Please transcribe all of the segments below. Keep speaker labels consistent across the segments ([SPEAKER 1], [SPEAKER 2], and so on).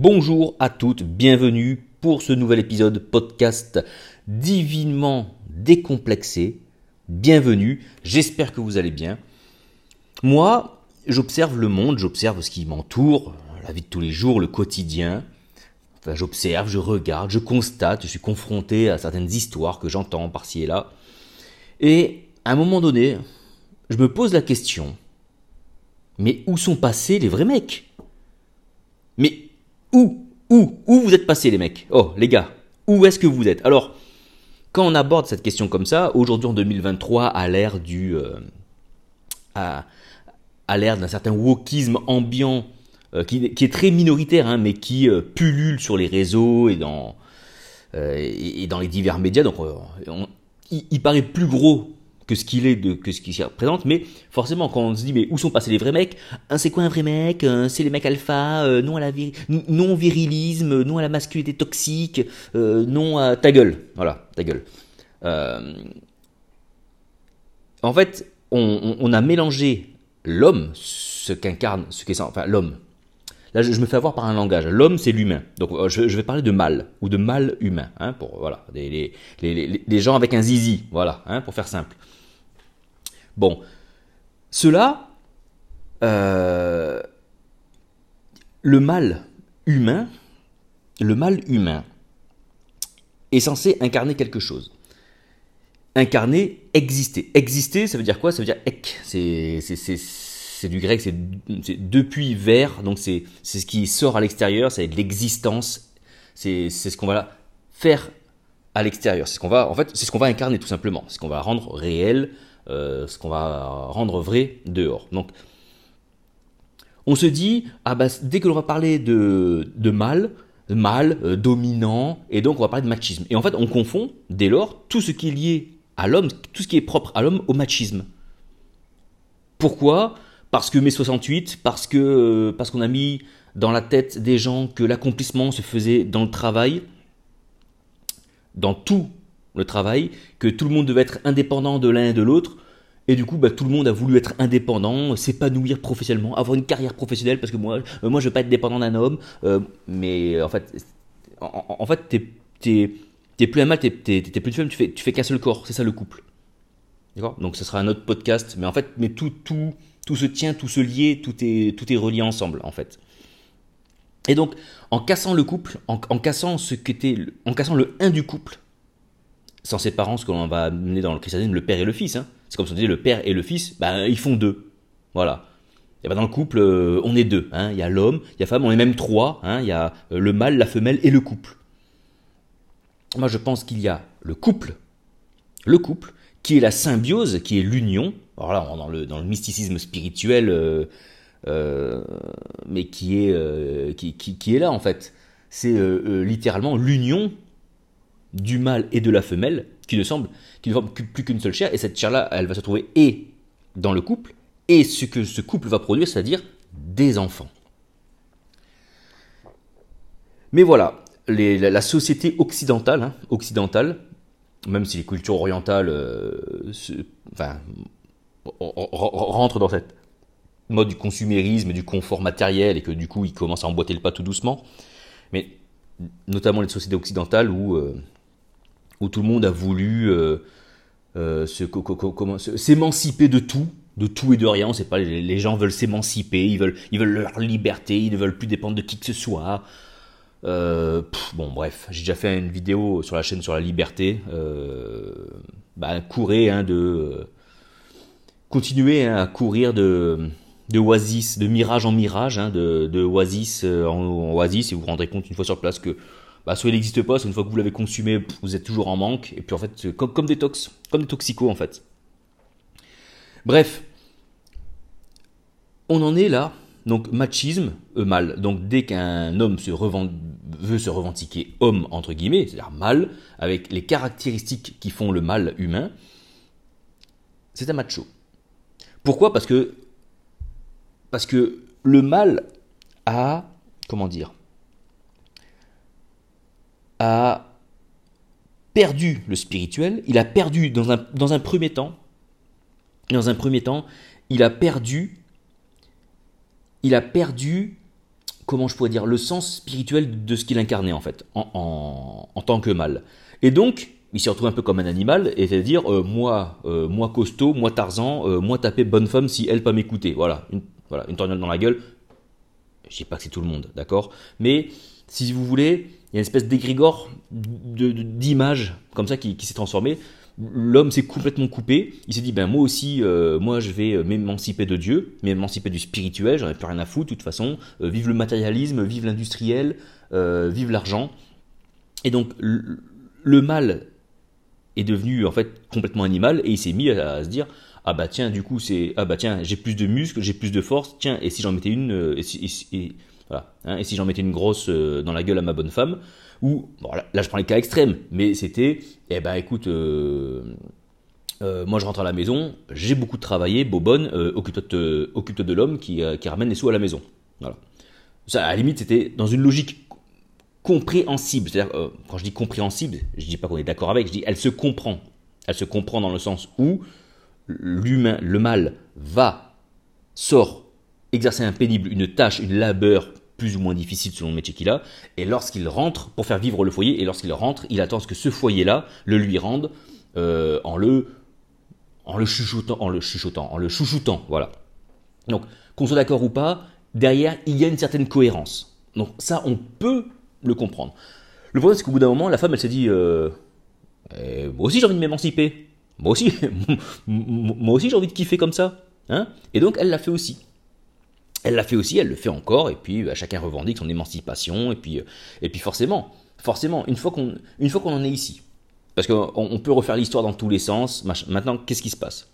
[SPEAKER 1] Bonjour à toutes, bienvenue pour ce nouvel épisode podcast divinement décomplexé. Bienvenue, j'espère que vous allez bien. Moi, j'observe le monde, j'observe ce qui m'entoure, la vie de tous les jours, le quotidien. Enfin, j'observe, je regarde, je constate, je suis confronté à certaines histoires que j'entends par-ci et là. Et à un moment donné, je me pose la question, mais où sont passés les vrais mecs? Mais où Où Où vous êtes passés les mecs? Oh les gars, où est-ce que vous êtes? Alors, quand on aborde cette question comme ça, aujourd'hui en 2023, à l'ère du... Euh, d'un certain wokisme ambiant euh, qui, est très minoritaire, hein, mais qui euh, pullule sur les réseaux et dans, et, dans les divers médias. Donc, il, paraît plus gros que ce qu'il est, de, que ce qu'il représente, mais forcément, quand on se dit, mais où sont passés les vrais mecs C'est quoi un vrai mec C'est les mecs alpha, euh, non à la non virilisme, non à la masculinité toxique, euh, non à ta gueule. Voilà, ta gueule. Euh, en fait, on, a mélangé l'homme, ce qu'incarne, ce qu'est enfin l'homme. Là, je, me fais avoir par un langage. L'homme, c'est l'humain. Donc, je, vais parler de mal ou de mal humain, hein, pour voilà, les, les, gens avec un zizi, voilà, hein, pour faire simple. Bon, cela, euh, le mal humain, le mal humain est censé incarner quelque chose. Incarner, exister. Exister, ça veut dire quoi? Ça veut dire ek. C'est du grec, c'est depuis vers, donc c'est ce qui sort à l'extérieur, c'est l'existence, c'est ce qu'on va faire à l'extérieur. C'est ce qu'on va, en fait, ce va incarner tout simplement, c'est ce qu'on va rendre réel, ce qu'on va rendre vrai dehors. Donc, on se dit, ah bah, dès que l'on va parler de, de mal, mal, euh, dominant, et donc on va parler de machisme. Et en fait, on confond, dès lors, tout ce qui est lié à l'homme, tout ce qui est propre à l'homme, au machisme. Pourquoi? Parce que mai 68, parce que euh, parce qu'on a mis dans la tête des gens que l'accomplissement se faisait dans le travail, dans tout le travail, que tout le monde devait être indépendant de l'un et de l'autre. Et du coup, bah, tout le monde a voulu être indépendant, s'épanouir professionnellement, avoir une carrière professionnelle, parce que moi, euh, moi je veux pas être dépendant d'un homme. Euh, mais en fait, en, fait, t'es, t'es, plus un mal, t'es, t'es, plus une femme, tu fais, tu fais qu'un seul corps. C'est ça le couple. D'accord? Donc, ce sera un autre podcast. Mais en fait, mais tout, tout, tout se tient, tout se lie, tout est, tout est relié ensemble, en fait. Et donc, en cassant le couple, en, en cassant ce qu'était, en cassant le 1 du couple, sans ses parents, ce que l'on va amener dans le christianisme, le père et le fils. Hein. C'est comme si on disait le père et le fils, ben, ils font deux. Voilà. Et ben dans le couple, euh, on est deux. Hein. Il y a l'homme, il y a la femme, on est même trois. Hein. Il y a euh, le mâle, la femelle et le couple. Moi, je pense qu'il y a le couple, le couple, qui est la symbiose, qui est l'union. Alors là, dans le, dans le mysticisme spirituel, euh, mais qui est, qui, est là en fait. C'est littéralement l'union du mâle et de la femelle qui ne semble qui ne forment plus qu'une seule chair et cette chair là elle va se trouver et dans le couple et ce que ce couple va produire c'est-à-dire des enfants. Mais voilà la, société occidentale hein, occidentale même si les cultures orientales euh, enfin, rentrent dans cette mode du consumérisme du confort matériel et que du coup ils commencent à emboîter le pas tout doucement mais notamment les sociétés occidentales où euh, où tout le monde a voulu euh, euh, s'émanciper de tout, de tout et de rien. Sait pas, les, gens veulent s'émanciper, ils veulent, ils veulent leur liberté, ils ne veulent plus dépendre de qui que ce soit. Euh, bon, bref, j'ai déjà fait une vidéo sur la chaîne sur la liberté. bah, courez, hein, de continuer hein, à courir de oasis, de mirage en mirage, hein, de, de oasis en oasis, et vous vous rendrez compte une fois sur place que bah, soit il n'existe pas, soit une fois que vous l'avez consumé, vous êtes toujours en manque, et puis en fait, comme, comme des tox, comme des toxicos en fait. Bref, on en est là, donc machisme, euh, mal. Donc dès qu'un homme se veut se revendiquer homme, entre guillemets, c'est-à-dire mal, avec les caractéristiques qui font le mal humain, c'est un macho. Pourquoi? Parce que parce que le mal a comment dire a perdu le spirituel, il a perdu dans un, dans un premier temps, dans un premier temps, il a perdu, il a perdu, comment je pourrais dire, le sens spirituel de ce qu'il incarnait en fait, en, en, tant que mâle. Et donc, il s'est retrouvé un peu comme un animal, et c'est-à-dire, euh, moi, euh, moi costaud, moi Tarzan, euh, moi taper bonne femme si elle pas m'écouter. Voilà, une, voilà, une dans la gueule. Je dis pas que c'est tout le monde, d'accord? Mais si vous voulez, il y a une espèce d'égrégore d'image comme ça qui, s'est transformé l'homme s'est complètement coupé. Il s'est dit, ben moi aussi, euh, moi je vais m'émanciper de Dieu, m'émanciper du spirituel, j'en ai plus rien à foutre de toute façon. Euh, vive le matérialisme, vive l'industriel, euh, vive l'argent. Et donc le, mal est devenu en fait complètement animal et il s'est mis à, se dire, ah bah tiens, du coup c'est, ah bah tiens, j'ai plus de muscles, j'ai plus de force, tiens, et si j'en mettais une, et si, hein, et si j'en mettais une grosse dans la gueule à ma bonne femme, ou, là, je prends les cas extrêmes, mais c'était, eh ben écoute, euh, euh, moi je rentre à la maison, j'ai beaucoup travaillé, bobonne, euh, occupe-toi de, l'homme qui, ramène les sous à la maison. Voilà. Ça, à la limite, c'était dans une logique compréhensible. C'est-à-dire, quand je dis compréhensible, je dis pas qu'on est d'accord avec, je dis elle se comprend. Elle se comprend dans le sens où l'humain, le mal, va, sort, exercer un pénible, une tâche, une labeur plus ou moins difficile selon le métier qu'il a, et lorsqu'il rentre, pour faire vivre le foyer, et lorsqu'il rentre, il attend que ce foyer-là le lui rende euh, en le en le chuchotant, en le chuchotant, en le chouchoutant, voilà. Donc, qu'on soit d'accord ou pas, derrière, il y a une certaine cohérence. Donc ça, on peut le comprendre. Le problème, c'est qu'au bout d'un moment, la femme, elle s'est dit, euh, eh, moi aussi j'ai envie de m'émanciper. Moi aussi, moi aussi j'ai envie de kiffer comme ça. Hein et donc, elle l'a fait aussi. Elle l'a fait aussi, elle le fait encore, et puis bah, chacun revendique son émancipation, et puis, euh, et puis forcément, forcément, une fois qu'on en est ici, parce qu'on peut refaire l'histoire dans tous les sens, maintenant, qu'est-ce qui se passe?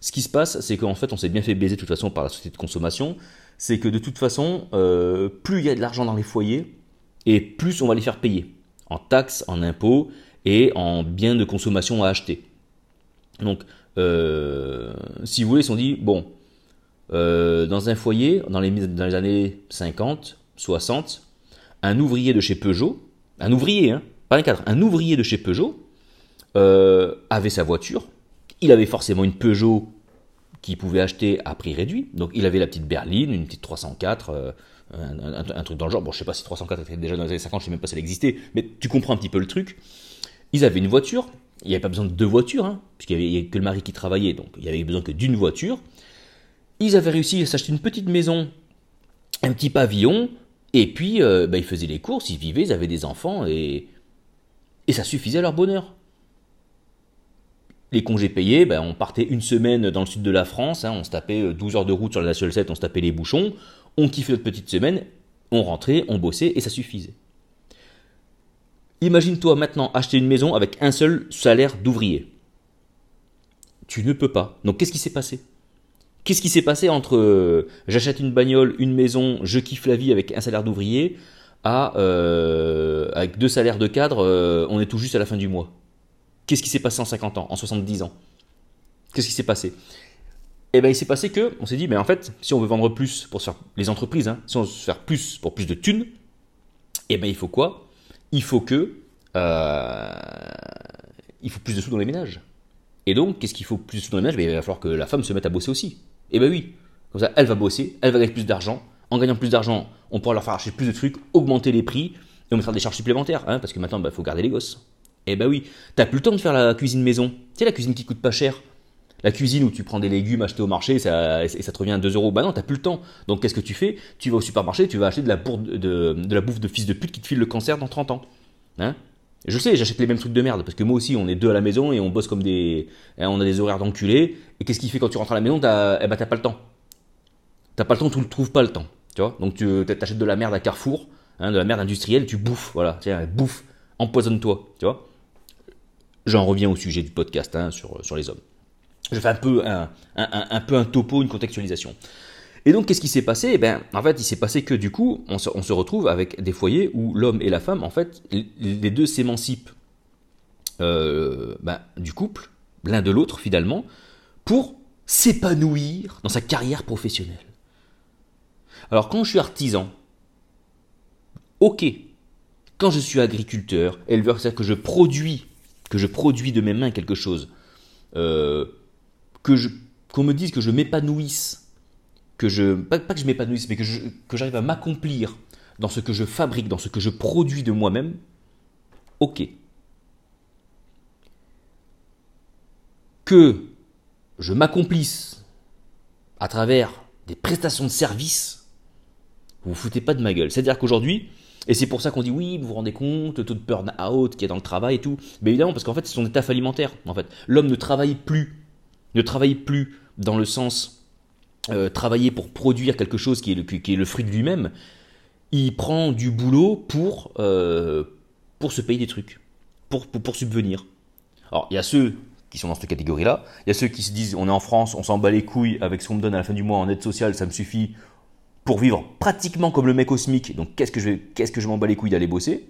[SPEAKER 1] Ce qui se passe, c'est qu'en fait, on s'est bien fait baiser de toute façon par la société de consommation, c'est que de toute façon, euh, plus il y a de l'argent dans les foyers, et plus on va les faire payer, en taxes, en impôts, et en biens de consommation à acheter. Donc, euh, si vous voulez, ils se dit, bon, euh, dans un foyer, dans les, années 50, 60, un ouvrier de chez Peugeot, un ouvrier, hein, pas un cadre, un ouvrier de chez Peugeot euh, avait sa voiture. Il avait forcément une Peugeot qu'il pouvait acheter à prix réduit. Donc il avait la petite berline, une petite 304, euh, un, truc dans le genre. Bon, je sais pas si 304 était déjà dans les années 50, je sais même pas si elle existait, mais tu comprends un petit peu le truc. Ils avaient une voiture, il n'y avait pas besoin de deux voitures, hein, puisqu'il n'y avait que le mari qui travaillait, donc il n'y avait besoin que d'une voiture. Ils avaient réussi à s'acheter une petite maison, un petit pavillon, et puis euh, bah, ils faisaient les courses, ils vivaient, ils avaient des enfants, et, ça suffisait à leur bonheur. Les congés payés, bah, on partait une semaine dans le sud de la France, hein, on se tapait 12 euh, heures de route sur la National 7, on se tapait les bouchons, on kiffait notre petite semaine, on rentrait, on bossait, et ça suffisait. Imagine-toi maintenant acheter une maison avec un seul salaire d'ouvrier. Tu ne peux pas. Donc qu'est-ce qui s'est passé? Qu'est-ce qui s'est passé entre euh, j'achète une bagnole, une maison, je kiffe la vie avec un salaire d'ouvrier, à euh, avec deux salaires de cadre, euh, on est tout juste à la fin du mois. Qu'est-ce qui s'est passé en 50 ans, en 70 ans? Qu'est-ce qui s'est passé? Eh bien, il s'est passé que, on s'est dit, mais en fait, si on veut vendre plus pour se faire, les entreprises, hein, si on veut se faire plus pour plus de thunes, eh bien, il faut quoi? Il faut que, il faut plus de sous dans les ménages. Et donc, qu'est-ce qu'il faut plus de sous dans les ménages? Ben, Il va falloir que la femme se mette à bosser aussi. Eh ben oui. Comme ça, elle va bosser, elle va gagner plus d'argent. En gagnant plus d'argent, on pourra leur faire acheter plus de trucs, augmenter les prix, et on mettra des charges supplémentaires, hein, parce que maintenant, il bah, faut garder les gosses. Eh ben oui, t'as plus le temps de faire la cuisine maison. Tu sais, la cuisine qui coûte pas cher. La cuisine où tu prends des légumes achetés au marché et ça te revient à 2 euros. Bah non, t'as plus le temps. Donc qu'est-ce que tu fais? Tu vas au supermarché, tu vas acheter de la, de, la bouffe de fils de pute qui te file le cancer dans 30 ans. Hein? Je sais, j'achète les mêmes trucs de merde, parce que moi aussi, on est deux à la maison et on bosse comme des. On a des horaires d'enculés. Et qu'est-ce qui fait quand tu rentres à la maison t'as, eh ben, t'as pas le temps. T'as pas le temps, tu ne trouves pas le temps. Tu vois Donc tu achètes de la merde à Carrefour, hein, de la merde industrielle, tu bouffes, voilà. Tiens, bouffe, empoisonne-toi, tu vois J'en reviens au sujet du podcast hein, sur, sur les hommes. Je fais un peu un, un peu un topo, une contextualisation. Et donc, qu'est-ce qui s'est passé? Eh ben, En fait, il s'est passé que du coup, on se, retrouve avec des foyers où l'homme et la femme, en fait, les deux s'émancipent euh, ben, du couple, l'un de l'autre finalement, pour s'épanouir dans sa carrière professionnelle. Alors, quand je suis artisan, ok. Quand je suis agriculteur, éleveur, c'est-à-dire que je produis, que je produis de mes mains quelque chose, euh, qu'on me dise que je m'épanouisse que je, pas, que je m'épanouisse, mais que, j'arrive à m'accomplir dans ce que je fabrique, dans ce que je produis de moi-même, ok. Que je m'accomplisse à travers des prestations de services, vous vous foutez pas de ma gueule. C'est-à-dire qu'aujourd'hui, et c'est pour ça qu'on dit oui, vous vous rendez compte, le taux de burn-out qui est dans le travail et tout. Mais évidemment, parce qu'en fait, c'est son état alimentaire. En fait, l'homme ne travaille plus, ne travaille plus dans le sens euh, travailler pour produire quelque chose qui est le, qui est le fruit de lui-même. Il prend du boulot pour euh, pour se payer des trucs, pour, pour, subvenir. Alors, il y a ceux qui sont dans cette catégorie-là. Il y a ceux qui se disent on est en France, on s'en bat les couilles avec ce qu'on me donne à la fin du mois en aide sociale, ça me suffit pour vivre pratiquement comme le mec au SMIC. Donc qu'est-ce que je, qu'est-ce que je m'en bats les couilles d'aller bosser?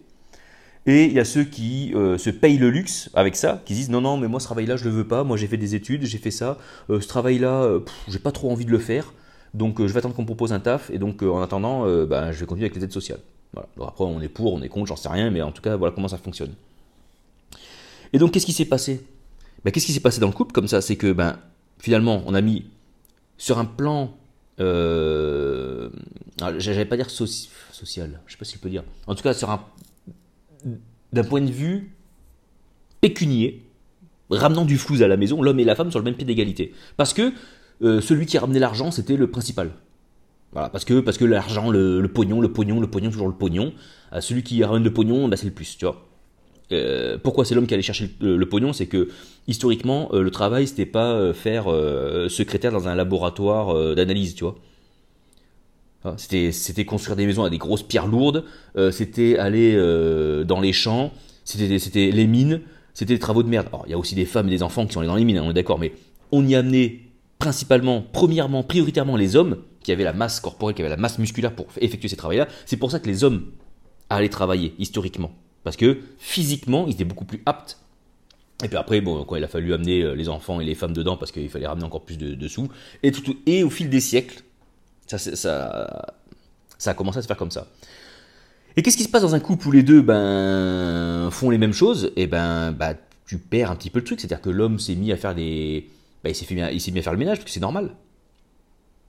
[SPEAKER 1] Et il y a ceux qui euh, se payent le luxe avec ça, qui disent non, non, mais moi ce travail-là, je le veux pas. Moi j'ai fait des études, j'ai fait ça. Euh, ce travail-là, euh, j'ai pas trop envie de le faire. Donc je vais attendre qu'on me propose un taf. Et donc en attendant, ben, je vais continuer avec les aides sociales. Voilà. après, on est pour, on est contre, j'en sais rien. Mais en tout cas, voilà comment ça fonctionne. Et donc qu'est-ce qui s'est passé? Ben, Qu'est-ce qui s'est passé dans le couple comme ça? C'est que ben, finalement, on a mis sur un plan euh, j'allais pas dire social, je sais pas si je peux dire. En tout cas, sur un, d'un point de vue pécunier, ramenant du flou à la maison, l'homme et la femme sur le même pied d'égalité. Parce que euh, celui qui ramenait l'argent, c'était le principal. Voilà, parce que, parce que l'argent, le, pognon, le pognon, le pognon, toujours le pognon. Euh, celui qui ramène le pognon, bah, c'est le plus, tu vois. Euh, pourquoi c'est l'homme qui allait chercher le, pognon C'est que historiquement, le travail, c'était pas faire secrétaire dans un laboratoire d'analyse, tu vois. Ah, c'était, c'était construire des maisons à des grosses pierres lourdes, c'était aller dans les champs, c'était, c'était les mines, c'était des travaux de merde. Alors, il y a aussi des femmes et des enfants qui sont allés dans les mines, hein, on est d'accord, mais on y amenait principalement, premièrement, prioritairement les hommes qui avaient la masse corporelle, qui avaient la masse musculaire pour effectuer ces travaux-là. C'est pour ça que les hommes allaient travailler, historiquement. Parce que physiquement, ils étaient beaucoup plus aptes. Et puis après, bon, quand il a fallu amener euh, les enfants et les femmes dedans, parce qu'il fallait ramener encore plus de, sous. Et, tout, et au fil des siècles, ça, ça, ça a commencé à se faire comme ça. Et qu'est-ce qui se passe dans un couple où les deux ben, font les mêmes choses? Et ben, bah, tu perds un petit peu le truc. C'est-à-dire que l'homme s'est mis à faire des. Ben, il s'est mis, mis, à faire le ménage, parce que c'est normal.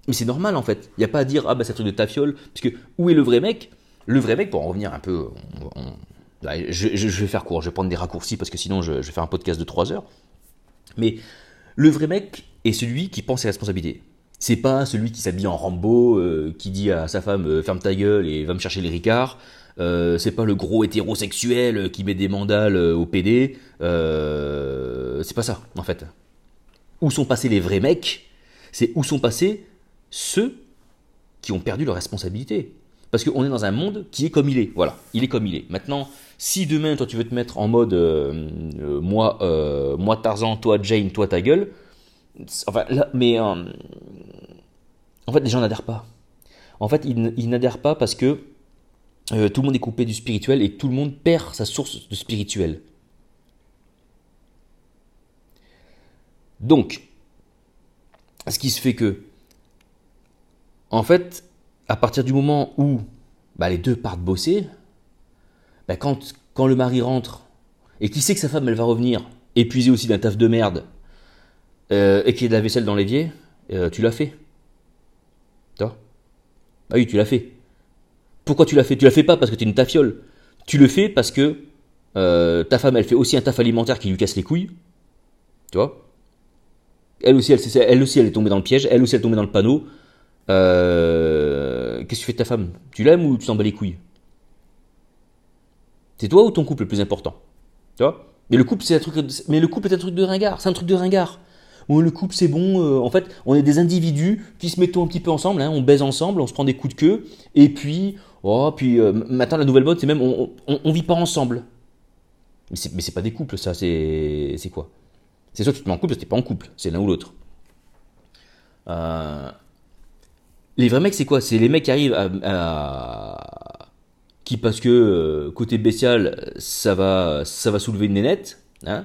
[SPEAKER 1] Mais c'est normal en fait. Il n'y a pas à dire, ah bah c'est un truc de tafiole. Puisque où est le vrai mec? Le vrai mec, pour en revenir un peu, je, vais faire court, je vais prendre des raccourcis parce que sinon je, vais faire un podcast de 3 heures. Mais le vrai mec est celui qui pense ses responsabilités. C'est pas celui qui s'habille en Rambo, euh, qui dit à sa femme euh, ferme ta gueule et va me chercher les ricards. Euh, c'est pas le gros hétérosexuel qui met des mandales au PD. c'est pas ça, en fait. Où sont passés les vrais mecs C'est où sont passés ceux qui ont perdu leur responsabilité. Parce qu'on est dans un monde qui est comme il est. Voilà, il est comme il est. Maintenant, si demain, toi, tu veux te mettre en mode moi, moi Tarzan, toi Jane, toi ta gueule, mais en fait, les gens n'adhèrent pas. En fait, ils, n'adhèrent pas parce que tout le monde est coupé du spirituel et tout le monde perd sa source de spirituel. Donc, ce qui se fait que, en fait, à partir du moment où bah, les deux partent bosser, bah, quand, quand le mari rentre et qui sait que sa femme elle va revenir épuisée aussi d'un taf de merde euh, et qu'il y a de la vaisselle dans l'évier, euh, tu l'as fait. Toi Ah oui, tu l'as fait. Pourquoi tu l'as fait? Tu l'as fait pas parce que tu es une tafiole. Tu le fais parce que euh, ta femme elle fait aussi un taf alimentaire qui lui casse les couilles. Tu vois? Elle aussi, elle, elle aussi, elle est tombée dans le piège. Elle aussi, elle est tombée dans le panneau. Qu'est-ce que tu fais de ta femme? Tu l'aimes ou tu t'en bats les couilles? C'est toi ou ton couple le plus important? Tu vois? Mais le couple, c'est un truc. Mais le couple est un truc de ringard. C'est un truc de ringard. Le couple, c'est bon. Euh, en fait, on est des individus qui se mettent un petit peu ensemble. Hein, on baise ensemble, on se prend des coups de queue. Et puis, oh, puis euh, la nouvelle mode, c'est même on, on, vit pas ensemble. Mais c'est, pas des couples, ça. C'est, quoi? C'est soit tu te mets en couple, soit tu pas en couple. C'est l'un ou l'autre. Euh, les vrais mecs, c'est quoi? C'est les mecs qui arrivent à qui parce que côté bestial, ça va, ça va soulever une nénette, hein.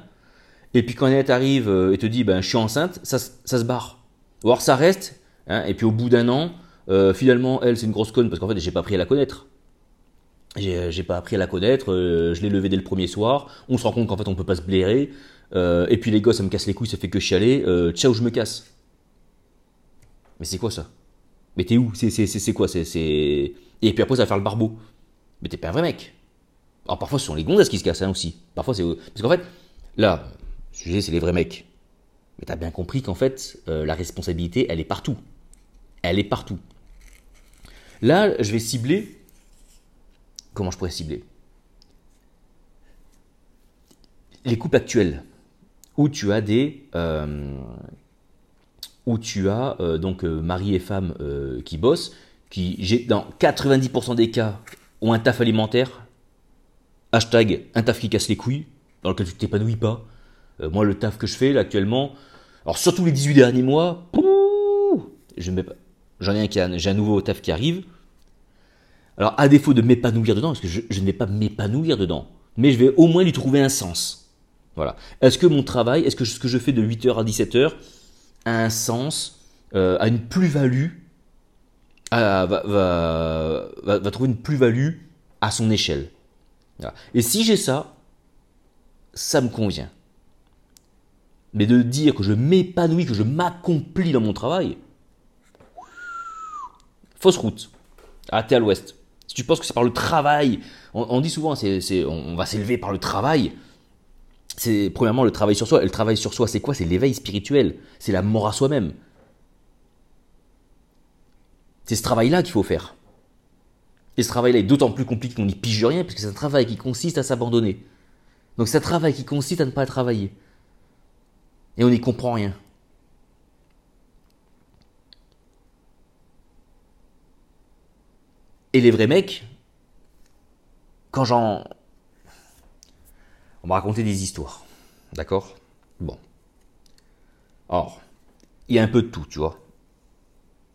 [SPEAKER 1] Et puis quand nénette arrive euh, et te dit ben je suis enceinte, ça, se barre. Ou alors ça reste, hein, et puis au bout d'un an, euh, finalement elle c'est une grosse conne parce qu'en fait j'ai pas appris à la connaître. J'ai pas appris à la connaître, je l'ai levé dès le premier soir, on se rend compte qu'en fait on peut pas se blairer, et puis les gosses ça me casse les couilles, ça fait que chialer, ciao je me casse. Mais c'est quoi ça? Mais t'es où? C'est quoi? C'est Et puis après, ça va faire le barbeau. Mais t'es pas un vrai mec. Alors parfois, ce sont les gonzesses qui se cassent hein, aussi. Parfois, c'est. Parce qu'en fait, là, le sujet, c'est les vrais mecs. Mais t'as bien compris qu'en fait, euh, la responsabilité, elle est partout. Elle est partout. Là, je vais cibler. Comment je pourrais cibler? Les couples actuels, où tu as des. Euh, où tu as euh, donc mari et femme qui bossent, qui, dans 90% des cas, ont un taf alimentaire. Hashtag un taf qui casse les couilles, dans lequel tu t'épanouis pas. Moi, le taf que je fais là actuellement, alors surtout les 18 derniers mois. J'en ai un qui j'ai un nouveau taf qui arrive. Alors à défaut de m'épanouir dedans, parce que je, ne vais pas m'épanouir dedans, mais je vais au moins lui trouver un sens. Voilà. Est-ce que mon travail, est-ce que ce que je fais de 8h à 17h a un sens, euh, a une plus-value, va, va, trouver une plus-value à son échelle? Et si j'ai ça, ça me convient. Mais de dire que je m'épanouis, que je m'accomplis dans mon travail, fausse route. Ah, t'es à l'ouest. Si tu penses que c'est par le travail, on, dit souvent, c'est, on va s'élever par le travail. C'est premièrement le travail sur soi. Et le travail sur soi, c'est quoi? C'est l'éveil spirituel. C'est la mort à soi-même. C'est ce travail-là qu'il faut faire. Et ce travail-là est d'autant plus compliqué qu'on n'y pige rien, parce que c'est un travail qui consiste à s'abandonner. Donc c'est un travail qui consiste à ne pas travailler et on n'y comprend rien. Et les vrais mecs, quand j'en... On m'a raconté des histoires. D'accord? Bon. Or, il y a un peu de tout, tu vois.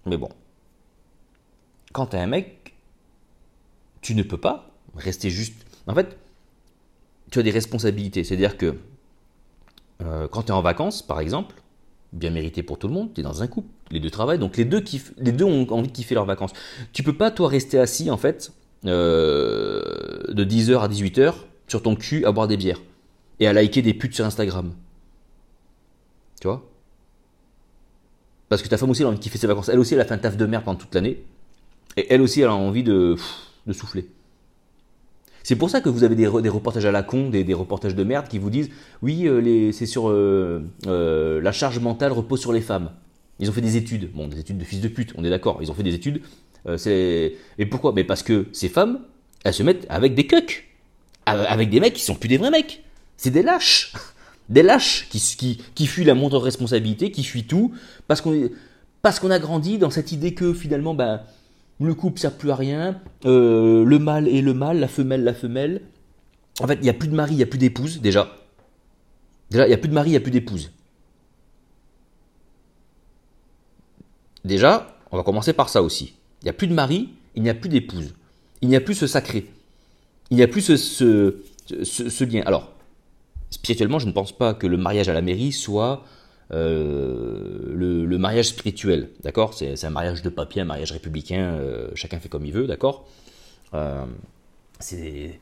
[SPEAKER 1] Mais bon. Quand t'es un mec, tu ne peux pas rester juste... En fait, tu as des responsabilités. C'est-à-dire que euh, quand tu es en vacances, par exemple, bien mérité pour tout le monde, tu es dans un couple, les deux travaillent, donc les deux, les deux ont envie de kiffer leurs vacances. Tu peux pas, toi, rester assis, en fait, euh, de 10h à 18h, sur ton cul, à boire des bières, et à liker des putes sur Instagram. Tu vois? Parce que ta femme aussi, elle a envie de kiffer ses vacances. Elle aussi, elle a fait un taf de merde pendant toute l'année, et elle aussi, elle a envie de, de souffler. C'est pour ça que vous avez des, reportages à la con, des, reportages de merde qui vous disent oui, euh, c'est sur euh, euh, la charge mentale repose sur les femmes. Ils ont fait des études, bon, des études de fils de pute, on est d'accord. Ils ont fait des études. Et pourquoi? Mais parce que ces femmes, elles se mettent avec des cucks, avec des mecs qui sont plus des vrais mecs. C'est des lâches, des lâches qui, fuient la moindre responsabilité, qui fuient tout, parce qu'on parce qu'on a grandi dans cette idée que finalement, ben le couple sert plus à rien, euh, le mâle est le mâle, la femelle la femelle. En fait, il n'y a plus de mari, il n'y a plus d'épouse, déjà. Déjà, il n'y a plus de mari, il n'y a plus d'épouse. Déjà, on va commencer par ça aussi. Il n'y a plus de mari, il n'y a plus d'épouse. Il n'y a plus ce sacré. Il n'y a plus ce, ce, ce, lien. Alors, spirituellement, je ne pense pas que le mariage à la mairie soit euh, le, mariage spirituel, d'accord? C'est, un mariage de papier, un mariage républicain, euh, chacun fait comme il veut, d'accord? Euh, c'est,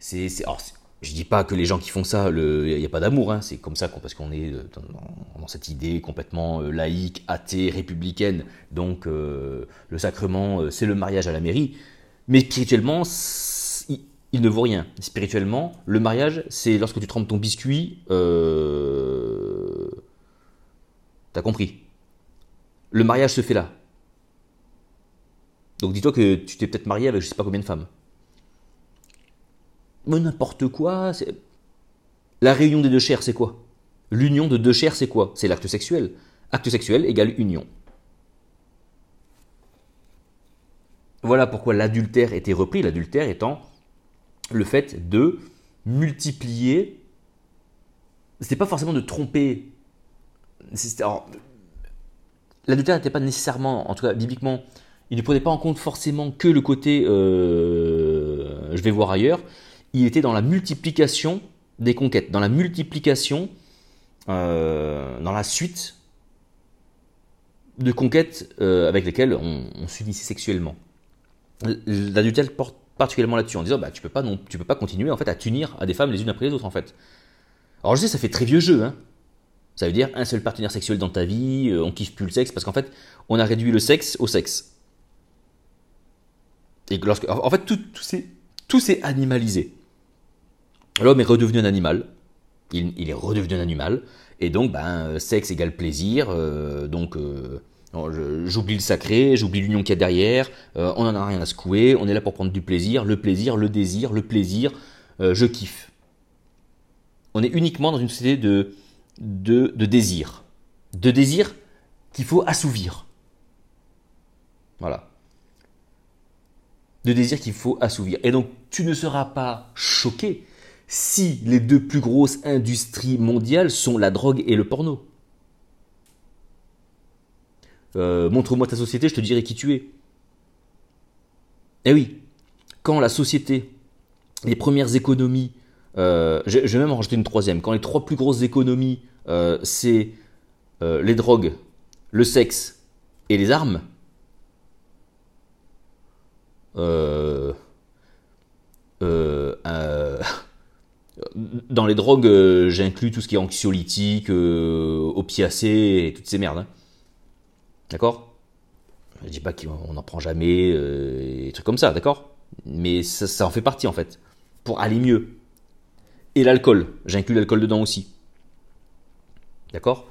[SPEAKER 1] je dis pas que les gens qui font ça, il n'y a pas d'amour, hein, c'est comme ça parce qu'on est dans, cette idée complètement laïque, athée, républicaine, donc le sacrement, c'est le mariage à la mairie, mais spirituellement, il, il, ne vaut rien. Spirituellement, le mariage, c'est lorsque tu trempes ton biscuit T'as compris Le mariage se fait là. Donc dis-toi que tu t'es peut-être marié avec je sais pas combien de femmes. Mais n'importe quoi. La réunion des deux chairs, c'est quoi? L'union de deux chairs, c'est quoi? C'est l'acte sexuel. Acte sexuel égale union. Voilà pourquoi l'adultère était repris, l'adultère étant le fait de multiplier. C'était pas forcément de tromper l'adultère n'était pas nécessairement, en tout cas bibliquement, il ne prenait pas en compte forcément que le côté euh, je vais voir ailleurs. Il était dans la multiplication des conquêtes, dans la multiplication, euh, dans la suite de conquêtes euh, avec lesquelles on, s'unissait sexuellement. L'adultère porte particulièrement là-dessus en disant bah tu peux pas non tu peux pas continuer en fait à t'unir à des femmes les unes après les autres en fait. Alors je sais ça fait très vieux jeu hein, ça veut dire un seul partenaire sexuel dans ta vie, euh, on kiffe plus le sexe, parce qu'en fait, on a réduit le sexe au sexe. Et lorsque, en fait, tout, tout s'est animalisé. L'homme est redevenu un animal. Il, est redevenu un animal. Et donc, ben, sexe égale plaisir. Euh, donc, euh, j'oublie le sacré, j'oublie l'union qu'il y a derrière. Euh, on n'en a rien à secouer. On est là pour prendre du plaisir. Le plaisir, le désir, le plaisir. je kiffe. On est uniquement dans une société de, de, désir. De désir qu'il faut assouvir. Voilà. De désir qu'il faut assouvir. Et donc, tu ne seras pas choqué si les deux plus grosses industries mondiales sont la drogue et le porno. Euh, montre-moi ta société, je te dirai qui tu es. Eh oui, quand la société, les premières économies, euh, je, vais même en rajouter une troisième, quand les trois plus grosses économies, euh, c'est les drogues, le sexe et les armes, euh, dans les drogues, euh, j'inclus tout ce qui est anxiolytique, euh, opiacés et toutes ces merdes. Hein. D'accord? Je dis pas qu'on n'en prend jamais, euh, et trucs comme ça, d'accord? Mais ça, en fait partie en fait, pour aller mieux. Et l'alcool, j'inclus l'alcool dedans aussi. D'accord?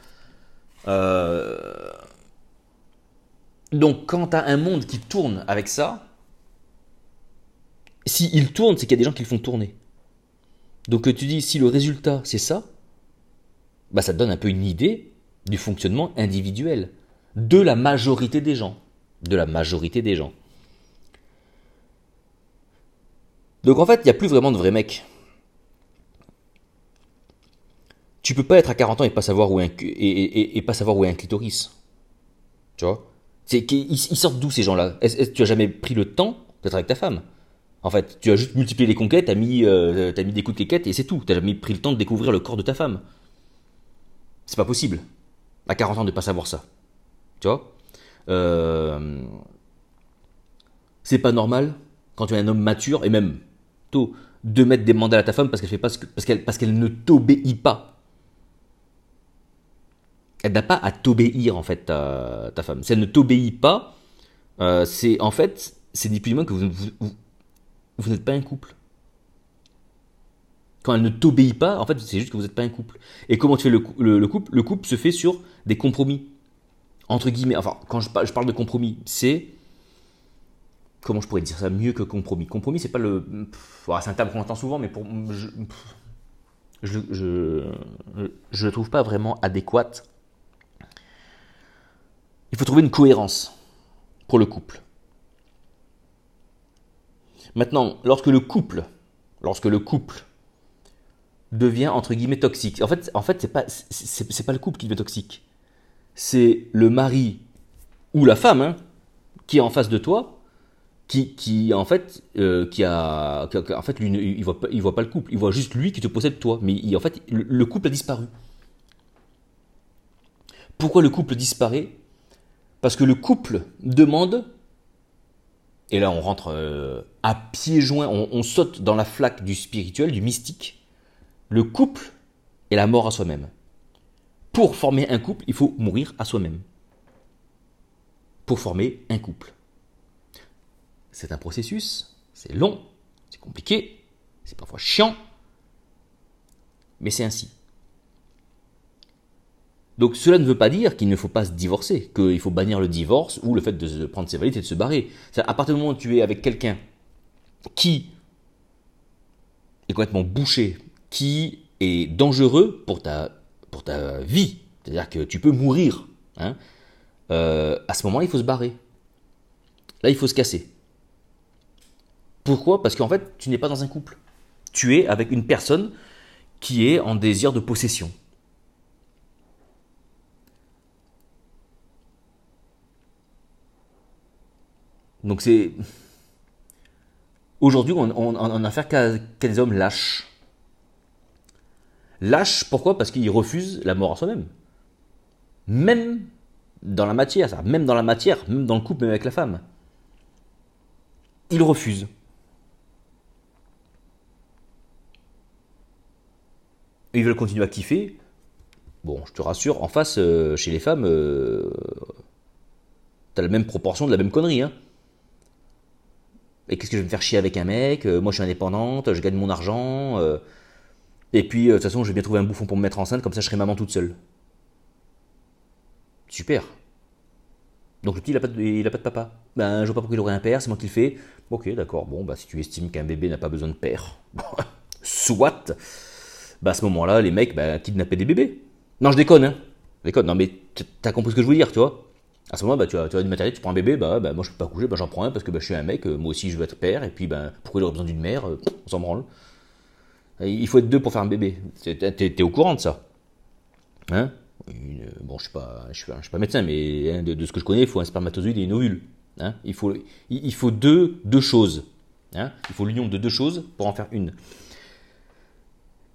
[SPEAKER 1] Donc quand tu as un monde qui tourne avec ça, s'il il tourne, c'est qu'il y a des gens qui le font tourner. Donc tu dis, si le résultat c'est ça, bah ça te donne un peu une idée du fonctionnement individuel de la majorité des gens. De la majorité des gens. Donc en fait, il n'y a plus vraiment de vrais mecs. Tu peux pas être à 40 ans et pas savoir où un, pas savoir où est un clitoris. Tu vois? Ils sortent d'où ces gens-là? Tu as jamais pris le temps d'être avec ta femme? En fait, tu as juste multiplié les conquêtes, t'as mis, euh, as mis des coups de quéquette et c'est tout. T'as jamais pris le temps de découvrir le corps de ta femme. C'est pas possible. À 40 ans de pas savoir ça. Tu vois? Euh, C'est pas normal quand tu es un homme mature et même tôt de mettre des mandats à ta femme parce qu'elle fait pas qu'elle parce qu'elle ne t'obéit pas. Elle n'a pas à t'obéir en fait ta, ta, femme. Si elle ne t'obéit pas, euh, c'est en fait c'est ni plus moins que vous, vous n'êtes pas un couple. Quand elle ne t'obéit pas, en fait, c'est juste que vous n'êtes pas un couple. Et comment tu fais le, couple Le couple se fait sur des compromis. Entre guillemets, enfin, quand je, parle de compromis, c'est. Comment je pourrais dire ça mieux que compromis? Compromis, c'est pas le. c'est un terme qu'on entend souvent, mais pour. Je, je, le trouve pas vraiment adéquat. Il faut trouver une cohérence pour le couple. Maintenant, lorsque le couple, lorsque le couple devient entre guillemets toxique, en fait, en fait, c'est pas, c'est, pas le couple qui devient toxique, c'est le mari ou la femme hein, qui est en face de toi, qui, qui en fait, euh, qui a, en fait, il voit pas, il voit pas le couple, il voit juste lui qui te possède toi, mais en fait, le couple a disparu. Pourquoi le couple disparaît? Parce que le couple demande et là, on rentre euh, à pieds joints, on, saute dans la flaque du spirituel, du mystique. Le couple est la mort à soi-même. Pour former un couple, il faut mourir à soi-même. Pour former un couple. C'est un processus, c'est long, c'est compliqué, c'est parfois chiant, mais c'est ainsi. Donc cela ne veut pas dire qu'il ne faut pas se divorcer, qu'il faut bannir le divorce ou le fait de prendre ses valises et de se barrer. À partir du moment où tu es avec quelqu'un qui est complètement bouché, qui est dangereux pour ta, pour ta vie, c'est-à-dire que tu peux mourir, hein, euh, à ce moment-là, il faut se barrer. Là, il faut se casser. Pourquoi? Parce qu'en fait, tu n'es pas dans un couple. Tu es avec une personne qui est en désir de possession. Donc c'est. Aujourd'hui, on, on, a affaire qu'à des hommes lâches. Lâches, pourquoi? Parce qu'ils refusent la mort à soi-même. Même dans la matière, ça, même dans la matière, même dans le couple, même avec la femme. Ils refusent. Ils veulent continuer à kiffer. Bon, je te rassure, en face, euh, chez les femmes, euh, t'as la même proportion de la même connerie. Hein Et qu'est-ce que je vais me faire chier avec un mec euh, Moi, je suis indépendante, je gagne mon argent. euh, et puis, euh, de toute façon, je vais bien trouver un bouffon pour me mettre enceinte, comme ça, je serai maman toute seule. Super. Donc le petit, il a pas pas de papa. Ben, je vois pas pourquoi il aurait un père, c'est moi qui le fais. Ok, d'accord. Bon, bah si tu estimes qu'un bébé n'a pas besoin de père, soit. Bah à ce moment-là, les mecs, bah, kidnappaient des bébés. Non, je déconne, hein. Je déconne. Non, mais t'as compris ce que je veux dire, tu vois. À ce moment-là, bah, tu as, tu as une maternité, tu prends un bébé, bah, bah moi je peux pas coucher, bah, j'en prends un parce que bah, je suis un mec, euh, moi aussi je veux être père, et puis bah, pourquoi il aurait besoin d'une mère euh, On s'en branle. Il faut être deux pour faire un bébé. T'es au courant de ça? Hein? Une- Bon, je suis suis pas, médecin, mais hein, de, ce que je connais, il faut un spermatozoïde et une ovule. Hein? Il, faut, il, faut deux, deux choses. Hein? Il faut l'union de deux choses pour en faire une.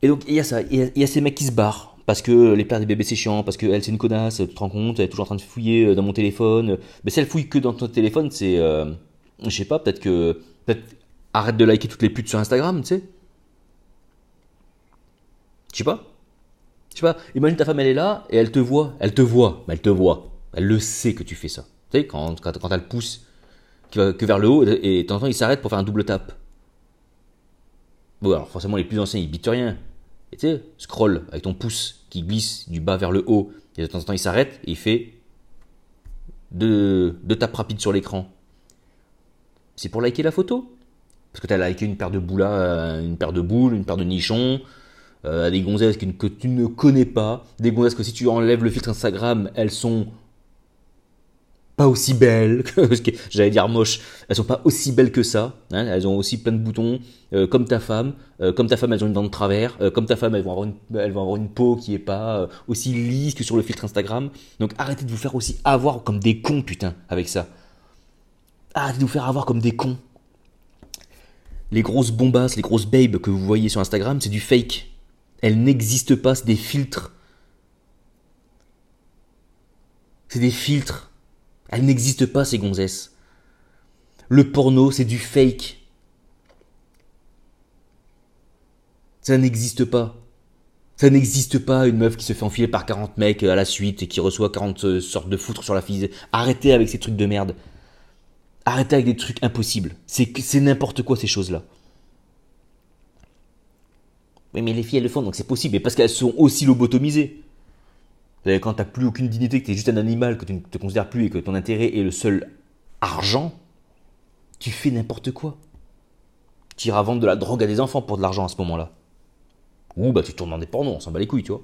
[SPEAKER 1] Et donc, il y a ça. Il y a ces mecs qui se barrent. Parce que les pères des bébés c'est chiant, parce qu'elle c'est une connasse, tu te rends compte, elle est toujours en train de fouiller euh, dans mon téléphone. Mais si elle fouille que dans ton téléphone, c'est. euh, je sais pas, peut-être que. Peut-être arrête de liker toutes les putes sur Instagram, tu sais. Je sais pas. Je sais pas, imagine ta femme, elle est là et elle te voit. Elle te voit, mais elle te voit. Elle le sait que tu fais ça. Tu sais, quand, quand, quand elle pousse que vers le haut et temps il s'arrête pour faire un double tap. Bon, alors forcément, les plus anciens ils bitent rien. Et tu sais, scroll avec ton pouce qui glisse du bas vers le haut. Et de temps en temps il s'arrête et il fait deux, deux tapes rapides sur l'écran. C'est pour liker la photo Parce que tu as liké une paire de boules, une paire de boules, une paire de nichons, euh, des gonzesses que, que tu ne connais pas, des gonzesses que si tu enlèves le filtre Instagram, elles sont pas aussi belles, que, j'allais dire moche, elles sont pas aussi belles que ça, hein, elles ont aussi plein de boutons, euh, comme ta femme, euh, comme ta femme elles ont une dent de travers, euh, comme ta femme elles vont avoir une, elles vont avoir une peau qui est pas aussi lisse que sur le filtre Instagram, donc arrêtez de vous faire aussi avoir comme des cons putain avec ça, arrêtez de vous faire avoir comme des cons. Les grosses bombasses, les grosses babes que vous voyez sur Instagram, c'est du fake. Elles n'existent pas, c'est des filtres. C'est des filtres. Elles n'existent pas, ces gonzesses. Le porno, c'est du fake. Ça n'existe pas. Ça n'existe pas une meuf qui se fait enfiler par 40 mecs à la suite et qui reçoit 40 sortes de foutres sur la fille. Arrêtez avec ces trucs de merde. Arrêtez avec des trucs impossibles. C'est c'est n'importe quoi ces choses-là. Oui, mais les filles, elles le font, donc c'est possible. Mais parce qu'elles sont aussi lobotomisées. Quand t'as plus aucune dignité, que t'es juste un animal, que tu ne te considères plus et que ton intérêt est le seul argent, tu fais n'importe quoi. Tu iras vendre de la drogue à des enfants pour de l'argent à ce moment-là. Ou bah tu tournes dans des pornos, on s'en bat les couilles, tu vois.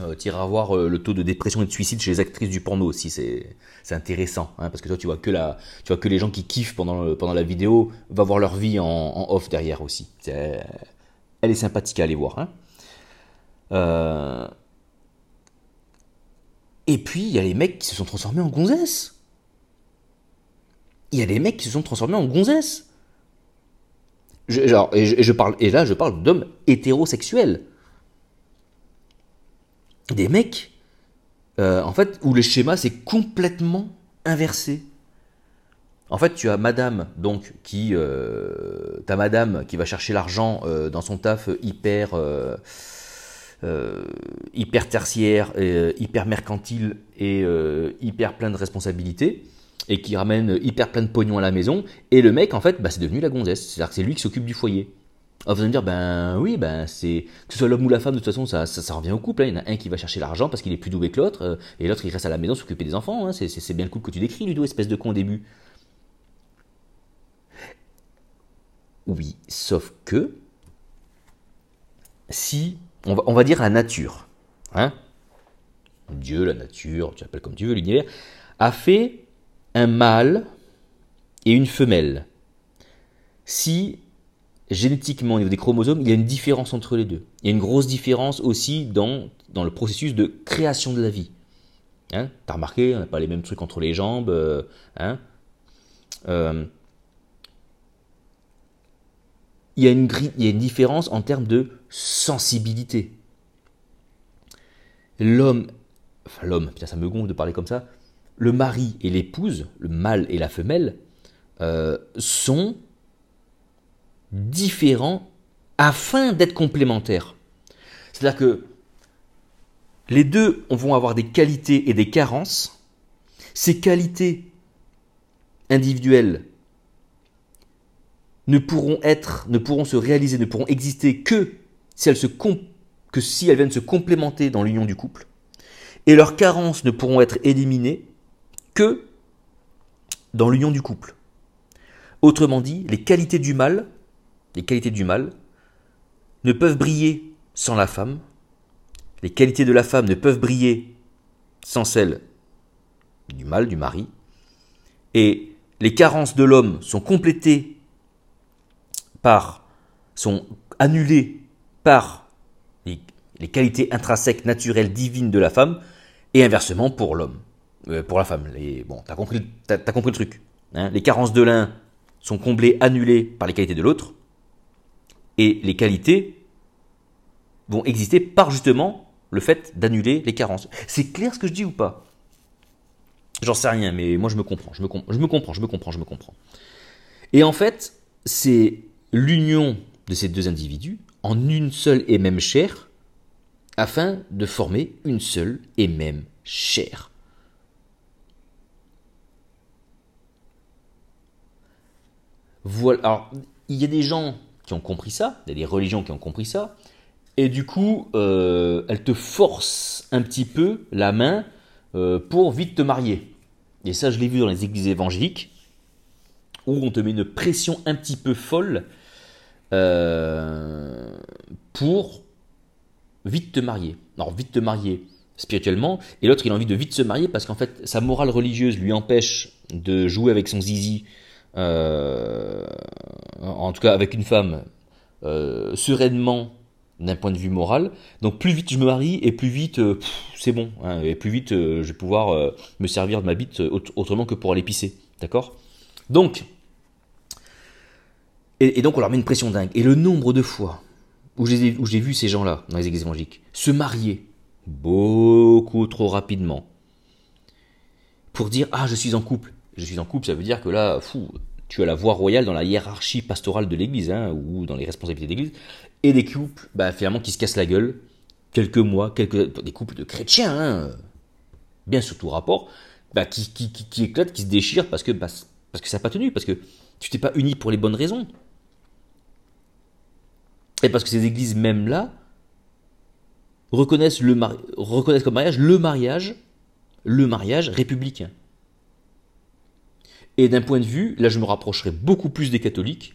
[SPEAKER 1] Euh, tu iras voir euh, le taux de dépression et de suicide chez les actrices du porno aussi, c'est intéressant, hein, parce que toi tu vois que la, tu vois que les gens qui kiffent pendant pendant la vidéo, va voir leur vie en, en off derrière aussi. Elle est sympathique à aller voir. Hein. Euh, Et puis, il y a les mecs qui se sont transformés en gonzesses. Il y a des mecs qui se sont transformés en gonzesses. Et, je, parle, là, je parle d'hommes hétérosexuels. Des mecs, euh, en fait, où le schéma c'est complètement inversé. En fait, tu as madame, donc, qui. Euh, T'as madame qui va chercher l'argent euh, dans son taf hyper. Euh, hyper tertiaire, euh, hyper mercantile et euh, hyper plein de responsabilités et qui ramène hyper plein de pognon à la maison. Et le mec, en fait, bah, c'est devenu la gonzesse. C'est-à-dire que c'est lui qui s'occupe du foyer. Alors vous allez me dire, ben oui, ben c'est que ce soit l'homme ou la femme, de toute façon, ça, ça, revient au couple. hein. Il y en a un qui va chercher l'argent parce qu'il est plus doué que l'autre, et l'autre il reste à la maison s'occuper des enfants. hein. C'est bien le couple que tu décris, Ludo, espèce de con au début. Oui, sauf que si on va, dire la nature, hein, Dieu, la nature, tu appelles comme tu veux, l'univers, a fait un mâle et une femelle. Si génétiquement, au niveau des chromosomes, il y a une différence entre les deux. Il y a une grosse différence aussi dans, dans le processus de création de la vie. Hein T'as remarqué, on n'a pas les mêmes trucs entre les jambes. euh, hein Euh, il, y a une, il y a une différence en termes de sensibilité. L'homme, enfin l'homme, putain ça me gonfle de parler comme ça, le mari et l'épouse, le mâle et la femelle, euh, sont différents afin d'être complémentaires. C'est-à-dire que les deux vont avoir des qualités et des carences. Ces qualités individuelles ne pourront être, ne pourront se réaliser, ne pourront exister que si elles, que si elles viennent se complémenter dans l'union du couple. Et leurs carences ne pourront être éliminées que dans l'union du couple. Autrement dit, les qualités du mal, les qualités du mal ne peuvent briller sans la femme, les qualités de la femme ne peuvent briller sans celles du mal, du mari, et les carences de l'homme sont complétées sont annulées par les, qualités intrinsèques, naturelles, divines de la femme, et inversement pour l'homme, euh, pour la femme. Bon, t'as compris, as, compris le truc. Hein. les carences de l'un sont comblées, annulées par les qualités de l'autre, et les qualités vont exister par justement le fait d'annuler les carences. C'est clair ce que je dis ou pas? J'en sais rien, mais moi je me comprends, je me, je me comprends, je me comprends, je me comprends. Et en fait, c'est l'union de ces deux individus en une seule et même chair afin de former une seule et même chair. Voilà. Il y a des gens qui ont compris ça, il y a des religions qui ont compris ça, et du coup, euh, elles te forcent un petit peu la main euh, pour vite te marier. Et ça, je l'ai vu dans les églises évangéliques, où on te met une pression un petit peu folle euh, pour vite te marier. Alors vite te marier spirituellement, et l'autre il a envie de vite se marier parce qu'en fait sa morale religieuse lui empêche de jouer avec son zizi, euh, en tout cas avec une femme, euh, sereinement d'un point de vue moral. Donc plus vite je me marie et plus vite c'est bon, hein, et plus vite je vais pouvoir me servir de ma bite autrement que pour aller pisser, d'accord? Donc et, donc on leur met une pression dingue. Et le nombre de fois où j'ai vu ces gens-là dans les églises évangéliques se marier beaucoup trop rapidement pour dire ah je suis en couple. Je suis en couple, ça veut dire que là, fou, tu as la voix royale dans la hiérarchie pastorale de l'Église hein, ou dans les responsabilités de l'Église, et des couples, bah, finalement, qui se cassent la gueule quelques mois, quelques des couples de chrétiens, hein, bien sûr tout rapport, bah, qui, qui, qui, éclatent, qui se déchirent parce que bah, parce que ça n'a pas tenu, parce que tu t'es pas uni pour les bonnes raisons. Et parce que ces églises même là reconnaissent, le reconnaissent comme mariage le mariage, le mariage républicain. Et d'un point de vue, là je me rapprocherai beaucoup plus des catholiques,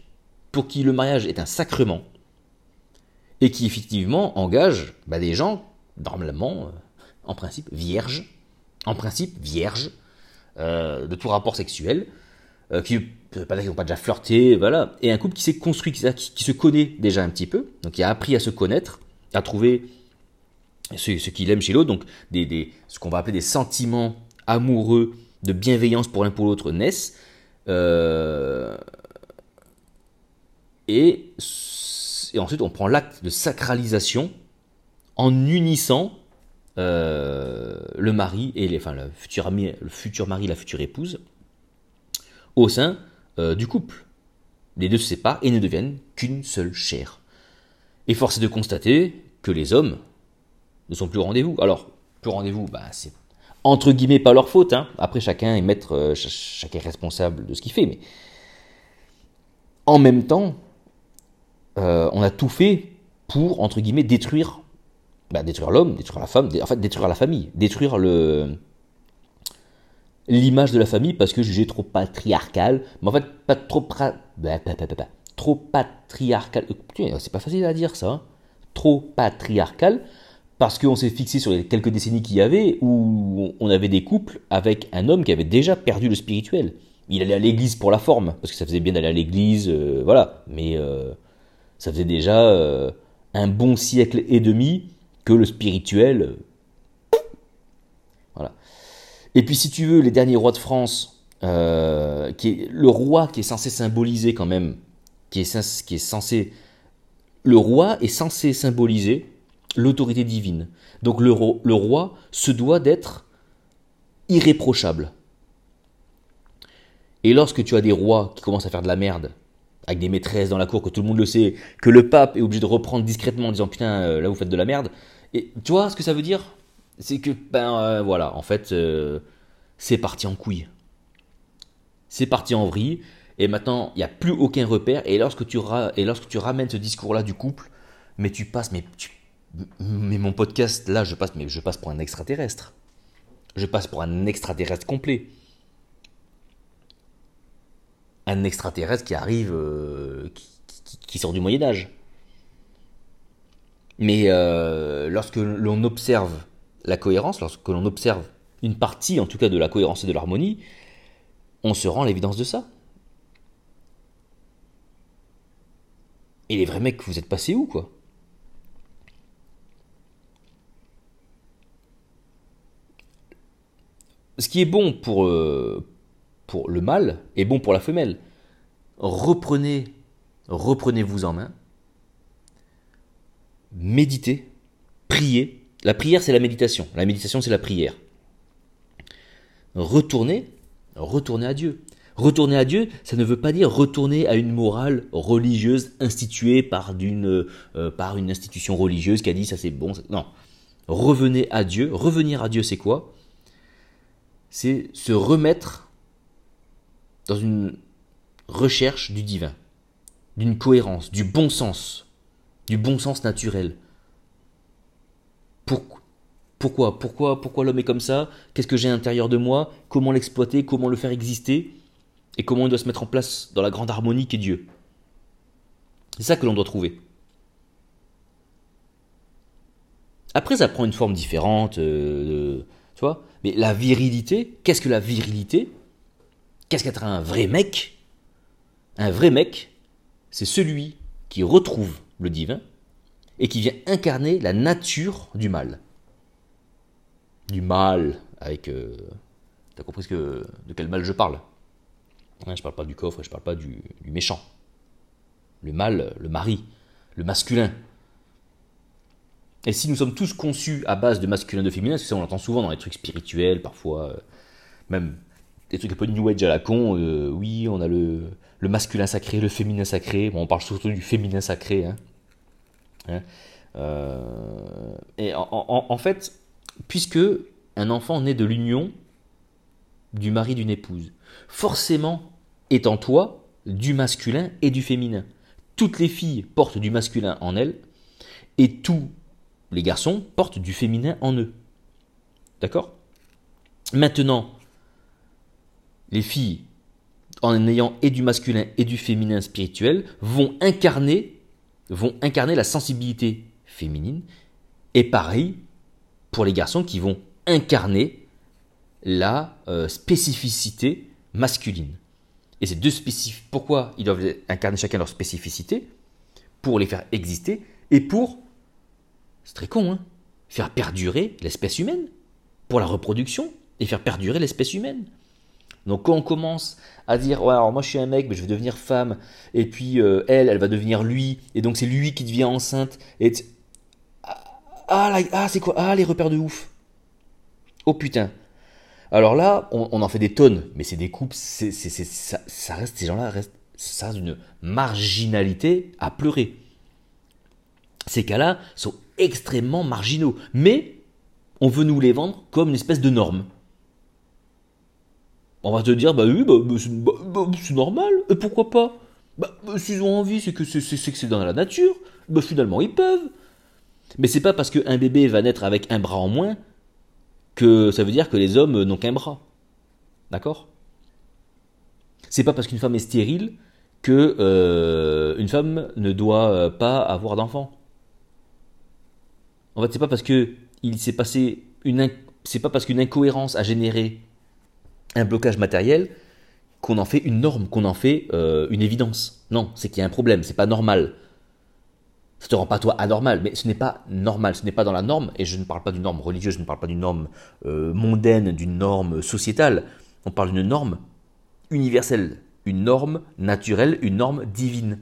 [SPEAKER 1] pour qui le mariage est un sacrement, et qui effectivement engage bah, des gens, normalement, euh, en principe, vierges, en principe vierges, euh, de tout rapport sexuel, euh, qui pas dire qu'ils n'ont pas déjà flirté, voilà, et un couple qui s'est construit, qui, se connaît déjà un petit peu, donc qui a appris à se connaître, à trouver ce, qu'il aime chez l'autre, donc des, ce qu'on va appeler des sentiments amoureux de bienveillance pour l'un pour l'autre naissent, euh, et, ensuite on prend l'acte de sacralisation en unissant euh, le mari et les, enfin, le futur mari, la future épouse, au sein euh, du couple. Les deux se séparent et ne deviennent qu'une seule chair. Et force est de constater que les hommes ne sont plus au rendez-vous. Alors, plus au rendez-vous, bah, c'est entre guillemets pas leur faute. Hein. Après, chacun est maître, euh, chacun est responsable de ce qu'il fait. Mais en même temps, euh, on a tout fait pour, entre guillemets, détruire, bah, détruire l'homme, détruire la femme, en fait, détruire la famille, détruire le, l'image de la famille parce que jugée trop patriarcale. Mais en fait, pas trop, pra... Bah, trop patriarcal. C'est pas facile à dire ça. Hein. Trop patriarcal parce qu'on s'est fixé sur les quelques décennies qu'il y avait où on avait des couples avec un homme qui avait déjà perdu le spirituel. Il allait à l'église pour la forme, parce que ça faisait bien d'aller à l'église, euh, voilà. Mais euh, ça faisait déjà euh, un bon siècle et demi que le spirituel et puis si tu veux, les derniers rois de France, euh, qui est le roi qui est censé symboliser quand même, qui est, qui est censé... Le roi est censé symboliser l'autorité divine. Donc le, le roi se doit d'être irréprochable. Et lorsque tu as des rois qui commencent à faire de la merde, avec des maîtresses dans la cour, que tout le monde le sait, que le pape est obligé de reprendre discrètement en disant putain, euh, là vous faites de la merde, et tu vois ce que ça veut dire? C'est que, ben euh, voilà, en fait, euh, c'est parti en couille. C'est parti en vrille. et maintenant il n'y a plus aucun repère, et lorsque tu, tu ramènes ce discours-là du couple, mais tu passes, mais, mais mon podcast, là, je passe, mais je passe pour un extraterrestre. Je passe pour un extraterrestre complet. Un extraterrestre qui arrive, euh, qui, sort du Moyen Âge. Mais lorsque l'on observe la cohérence, lorsque l'on observe une partie en tout cas de la cohérence et de l'harmonie, on se rend l'évidence de ça. Et les vrais mecs, vous êtes passés où quoi? Ce qui est bon pour, euh, pour le mâle est bon pour la femelle. Reprenez, reprenez-vous en main. Méditez, priez. La prière, c'est la méditation. La méditation, c'est la prière retourner, retourner à Dieu. Retourner à Dieu, ça ne veut pas dire retourner à une morale religieuse instituée par, d'une, euh, par une institution religieuse qui a dit ça c'est bon. Non. Revenez à Dieu. Revenir à Dieu, c'est quoi? C'est se remettre dans une recherche du divin, d'une cohérence, du bon sens, du bon sens naturel. Pourquoi? Pourquoi? Pourquoi l'homme est comme ça? Qu'est-ce que j'ai à l'intérieur de moi? Comment l'exploiter? Comment le faire exister? Et comment il doit se mettre en place dans la grande harmonie qu'est Dieu? C'est ça que l'on doit trouver. Après, ça prend une forme différente, euh, tu vois? Mais la virilité, qu'est-ce que la virilité? Qu'est-ce qu'être un vrai mec? Un vrai mec, c'est celui qui retrouve le divin et qui vient incarner la nature du mal du mal avec. Euh, t'as compris que, de quel mal je parle? Je Je parle pas du coffre, je parle pas du, méchant. Le mal, le mari, le masculin. Et si nous sommes tous conçus à base de masculin, de féminin, parce que ça on l'entend souvent dans les trucs spirituels, parfois, euh, même des trucs un peu new age à la con, euh, oui, on a le, le, masculin sacré, le féminin sacré, bon, on parle surtout du féminin sacré. Hein. Hein et en, fait, puisque un enfant naît de l'union du mari d'une épouse, forcément est en toi du masculin et du féminin. Toutes les filles portent du masculin en elles, et tous les garçons portent du féminin en eux. D'accord? Maintenant, les filles, en ayant et du masculin et du féminin spirituel, vont incarner, vont incarner la sensibilité féminine, et pareil pour les garçons qui vont incarner la euh, spécificité masculine. Et ces deux spécificités, pourquoi ils doivent incarner chacun leur spécificité? Pour les faire exister et pour, c'est très con, hein, faire perdurer l'espèce humaine, pour la reproduction et faire perdurer l'espèce humaine. Donc quand on commence à dire ouais moi je suis un mec mais je vais devenir femme. Et puis euh, elle elle va devenir lui. Et donc c'est lui qui devient enceinte. Et ah, ah c'est quoi? Ah, les repères de ouf. Oh putain. Alors là, on, en fait des tonnes, mais c'est des coupes, c'est, ça, reste, ces gens-là restent, ça reste une marginalité à pleurer. Ces cas-là sont extrêmement marginaux, mais on veut nous les vendre comme une espèce de norme. On va te dire, bah oui, bah, bah, bah, bah c'est normal, et pourquoi pas? Bah, s'ils ont envie, c'est que c'est, que c'est dans la nature, bah finalement ils peuvent. Mais c'est pas parce qu'un bébé va naître avec un bras en moins que ça veut dire que les hommes n'ont qu'un bras. D'accord? C'est pas parce qu'une femme est stérile que euh, une femme ne doit euh, pas avoir d'enfant. En fait, c'est pas parce que il s'est passé une c'est pas parce qu'une incohérence a généré un blocage matériel qu'on en fait une norme, qu'on en fait euh, une évidence. Non, c'est qu'il y a un problème, c'est pas normal ça te rend pas toi anormal, mais ce n'est pas normal, ce n'est pas dans la norme, et je ne parle pas d'une norme religieuse, je ne parle pas d'une norme euh, mondaine, d'une norme sociétale, on parle d'une norme universelle, une norme naturelle, une norme divine.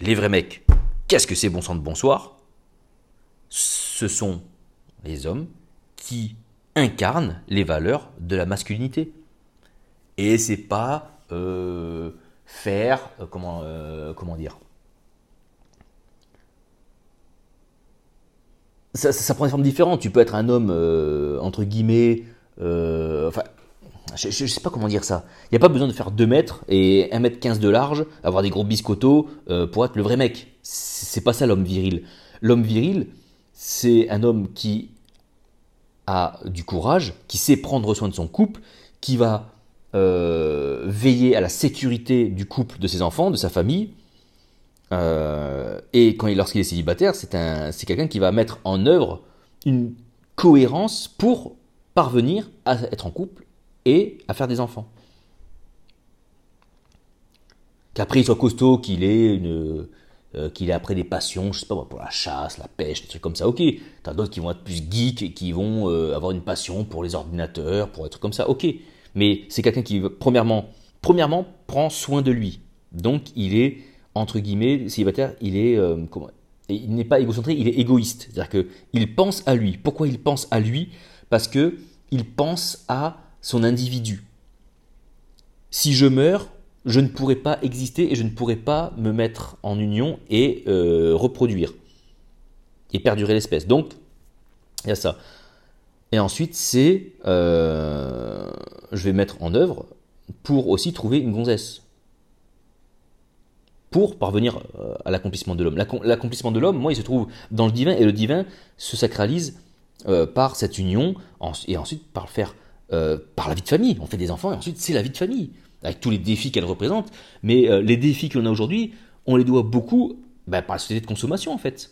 [SPEAKER 1] Les vrais mecs, qu'est-ce que c'est bon sang de bonsoir? Ce sont les hommes qui incarnent les valeurs de la masculinité. Et c'est pas... Euh, faire, euh, comment, euh, comment dire ça, prend des formes différentes. Tu peux être un homme, euh, entre guillemets, enfin, je, ne sais pas comment dire ça. Il n'y a pas besoin de faire 2 mètres et 1 mètre 15 de large, avoir des gros biscottos pour être le vrai mec. C'est pas ça l'homme viril. L'homme viril, c'est un homme qui a du courage, qui sait prendre soin de son couple, qui va euh, veiller à la sécurité du couple, de ses enfants, de sa famille. Euh, et lorsqu'il est célibataire, c'est quelqu'un qui va mettre en œuvre une cohérence pour parvenir à être en couple et à faire des enfants. Qu'après il soit costaud, qu'il ait euh, qu'il ait après des passions, je sais pas pour la chasse, la pêche, des trucs comme ça, ok. T'as d'autres qui vont être plus geeks et qui vont avoir une passion pour les ordinateurs, pour des trucs comme ça, ok. Mais c'est quelqu'un qui, premièrement, premièrement, prend soin de lui. Donc il est, entre guillemets, célibataire, il est, euh, il n'est pas égocentré, il est égoïste. C'est-à-dire qu'il pense à lui. Pourquoi il pense à lui? Parce que il pense à son individu. Si je meurs, je ne pourrai pas exister et je ne pourrai pas me mettre en union et euh, reproduire et perdurer l'espèce. Donc, il y a ça. Et ensuite, c'est, euh, je vais mettre en œuvre pour aussi trouver une gonzesse. Pour parvenir euh, à l'accomplissement de l'homme. L'accomplissement de l'homme, moi, il se trouve dans le divin, et le divin se sacralise par cette union, et ensuite par le faire euh, par la vie de famille. On fait des enfants et ensuite c'est la vie de famille, avec tous les défis qu'elle représente. Mais euh, les défis qu'on a aujourd'hui, on les doit beaucoup bah, par la société de consommation en fait.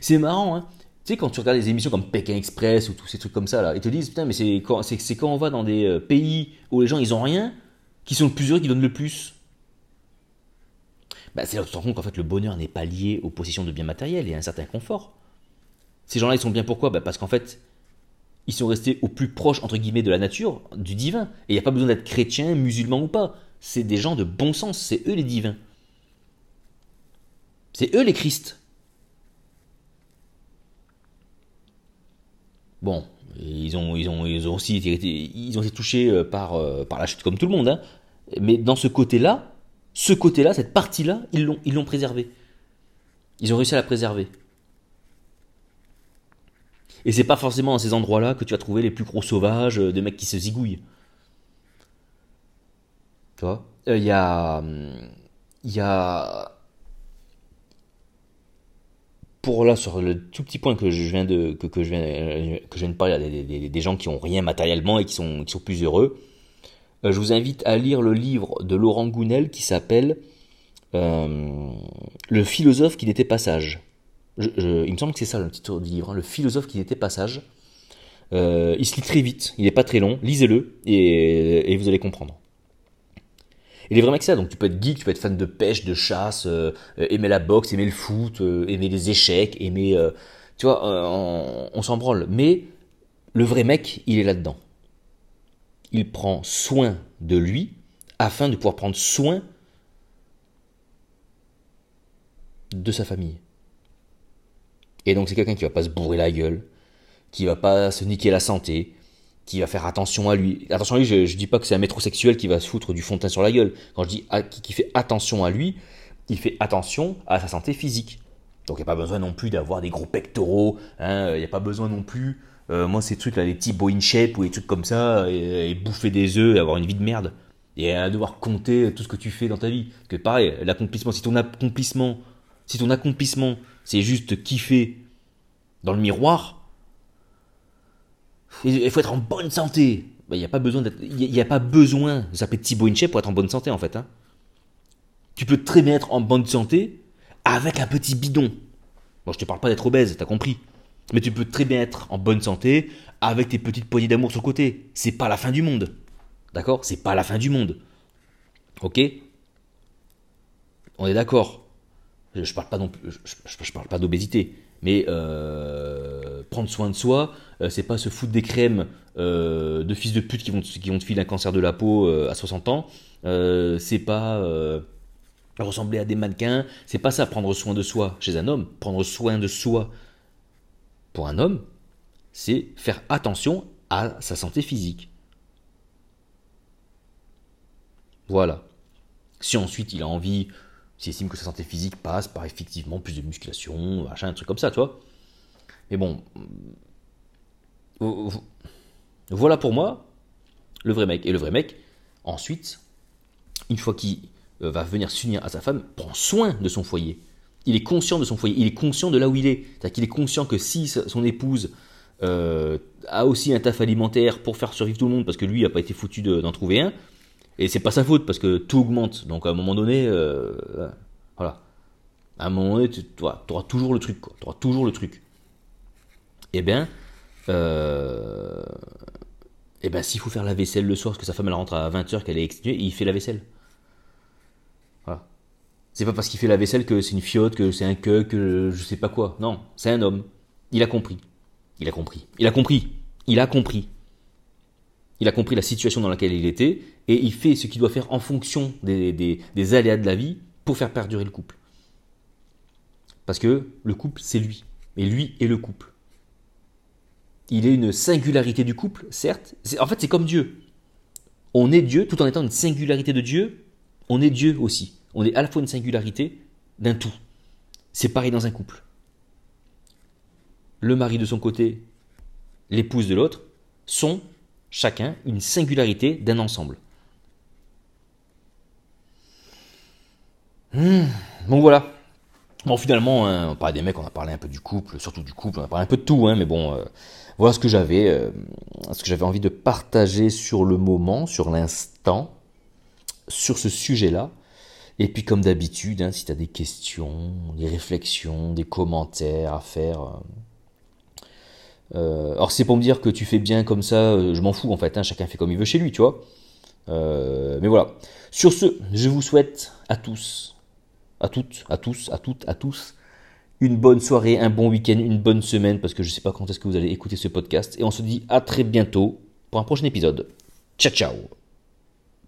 [SPEAKER 1] C'est marrant, hein tu sais, quand tu regardes des émissions comme Pékin Express ou tous ces trucs comme ça, là, ils te disent, putain, mais c'est quand, c'est, quand on va dans des euh, pays où les gens, ils ont rien, qui sont le plus heureux, qui donnent le plus? Bah, c'est là où tu te rends compte qu'en fait, le bonheur n'est pas lié aux possessions de biens matériels et à un certain confort. Ces gens-là, ils sont bien pourquoi? Bah, Parce qu'en fait, ils sont restés au plus proche, entre guillemets, de la nature, du divin. Et il n'y a pas besoin d'être chrétien, musulman ou pas. C'est des gens de bon sens, c'est eux les divins. C'est eux les Christ. Bon, ils ont, aussi été, touchés euh, par, euh, par la chute comme tout le monde. Hein. Mais dans ce côté-là, ce côté-là, cette partie-là, ils l'ont, ils l'ont préservé. Ils ont réussi à la préserver. Et c'est pas forcément dans ces endroits-là que tu vas trouver les plus gros sauvages, euh, des mecs qui se zigouillent. Tu vois? Il y a. Il y a. Pour là, sur le tout petit point que je viens de, que, je, viens, que je viens de parler, des, des, gens qui ont rien matériellement et qui sont, qui sont plus heureux, euh, je vous invite à lire le livre de Laurent Gounel qui s'appelle Le philosophe qui n'était pas sage il me semble que c'est ça le titre du livre, hein, Le philosophe qui était passage. Euh, il se lit très vite, il n'est pas très long, lisez-le et, vous allez comprendre. Il est vraiment que ça, donc tu peux être geek, tu peux être fan de pêche, de chasse, euh, aimer la boxe, aimer le foot, euh, aimer les échecs, aimer... tu vois, on, on s'en branle. Mais le vrai mec, il est là-dedans. Il prend soin de lui afin de pouvoir prendre soin de sa famille. Et donc c'est quelqu'un qui va pas se bourrer la gueule, qui va pas se niquer la santé, qui va faire attention à lui. Attention à lui, je, je dis pas que c'est un métrosexuel qui va se foutre du fond de teint sur la gueule. Quand je dis qui, fait attention à lui, il fait attention à sa santé physique. Donc il n'y a pas besoin non plus d'avoir des gros pectoraux, hein, il n'y a pas besoin non plus, euh, moi ces trucs là, les petits boy in shape ou des trucs comme ça, et, bouffer des œufs et avoir une vie de merde. Et à devoir compter tout ce que tu fais dans ta vie. que pareil, l'accomplissement, si ton accomplissement, si ton accomplissement c'est juste kiffer dans le miroir. Il faut être en bonne santé. Il n'y a pas besoin d'être, il a pas besoin de s'appeler Thibaut pour être en bonne santé en fait. Hein. Tu peux très bien être en bonne santé avec un petit bidon. Bon, je te parle pas d'être obèse, t'as compris. Mais tu peux très bien être en bonne santé avec tes petites poignées d'amour sur le côté. C'est pas la fin du monde. D'accord? C'est pas la fin du monde. Ok? On est d'accord je parle pas non je, parle pas d'obésité, mais euh, prendre soin de soi, euh, c'est pas se foutre des crèmes euh, de fils de pute qui vont, qui vont te filer un cancer de la peau à 60 ans, c'est pas ressembler à des mannequins, c'est pas ça prendre soin de soi chez un homme, prendre soin de soi pour un homme, c'est faire attention à sa santé physique. Voilà. Si ensuite il a envie s'il estime que sa santé physique passe par effectivement plus de musculation, machin, un truc comme ça, tu vois. Mais bon, Voilà pour moi le vrai mec. Et le vrai mec, ensuite, une fois qu'il euh, va venir s'unir à sa femme, prend soin de son foyer. Il est conscient de son foyer, il est conscient de là où il est. C'est-à-dire qu'il est conscient que si son épouse euh, a aussi un taf alimentaire pour faire survivre tout le monde, parce que lui n'a pas été foutu d'en trouver un, et c'est pas sa faute, parce que tout augmente. Donc à un moment donné, euh, voilà. À un moment donné, tu auras, toujours le truc, Tu auras toujours le truc. Eh bien, euh, eh ben, s'il faut faire la vaisselle le soir, parce que sa femme rentre à 20h, qu'elle est exténuée, il fait la vaisselle. Voilà. C'est pas parce qu'il fait la vaisselle que c'est une fiotte, que c'est un que, que je sais pas quoi. Non, c'est un homme. Il a compris. Il a compris. Il a compris. Il a compris. Il a compris la situation dans laquelle il était et il fait ce qu'il doit faire en fonction des, des aléas de la vie pour faire perdurer le couple. Parce que le couple, c'est lui. Et lui est le couple. Il est une singularité du couple, certes. En fait, c'est comme Dieu. On est Dieu tout en étant une singularité de Dieu. On est Dieu aussi. On est à la fois une singularité d'un tout. C'est pareil dans un couple. Le mari de son côté, l'épouse de l'autre, sont chacun une singularité d'un ensemble. Hmm. bon voilà. Bon finalement, hein, on parlait des mecs, on a parlé un peu du couple, surtout du couple, on a parlé un peu de tout, hein, mais bon, euh, voilà ce que j'avais, euh, ce que j'avais envie de partager sur le moment, sur l'instant, sur ce sujet-là. Et puis comme d'habitude, hein, si tu as des questions, des réflexions, des commentaires à faire, euh, alors c'est pour me dire que tu fais bien comme ça, je m'en fous en fait, hein, chacun fait comme il veut chez lui, tu vois. Mais voilà. Sur ce, je vous souhaite à tous, à toutes, à tous, à toutes, à tous, une bonne soirée, un bon week-end, une bonne semaine, parce que je ne sais pas quand est-ce que vous allez écouter ce podcast. Et on se dit à très bientôt pour un prochain épisode. Ciao ciao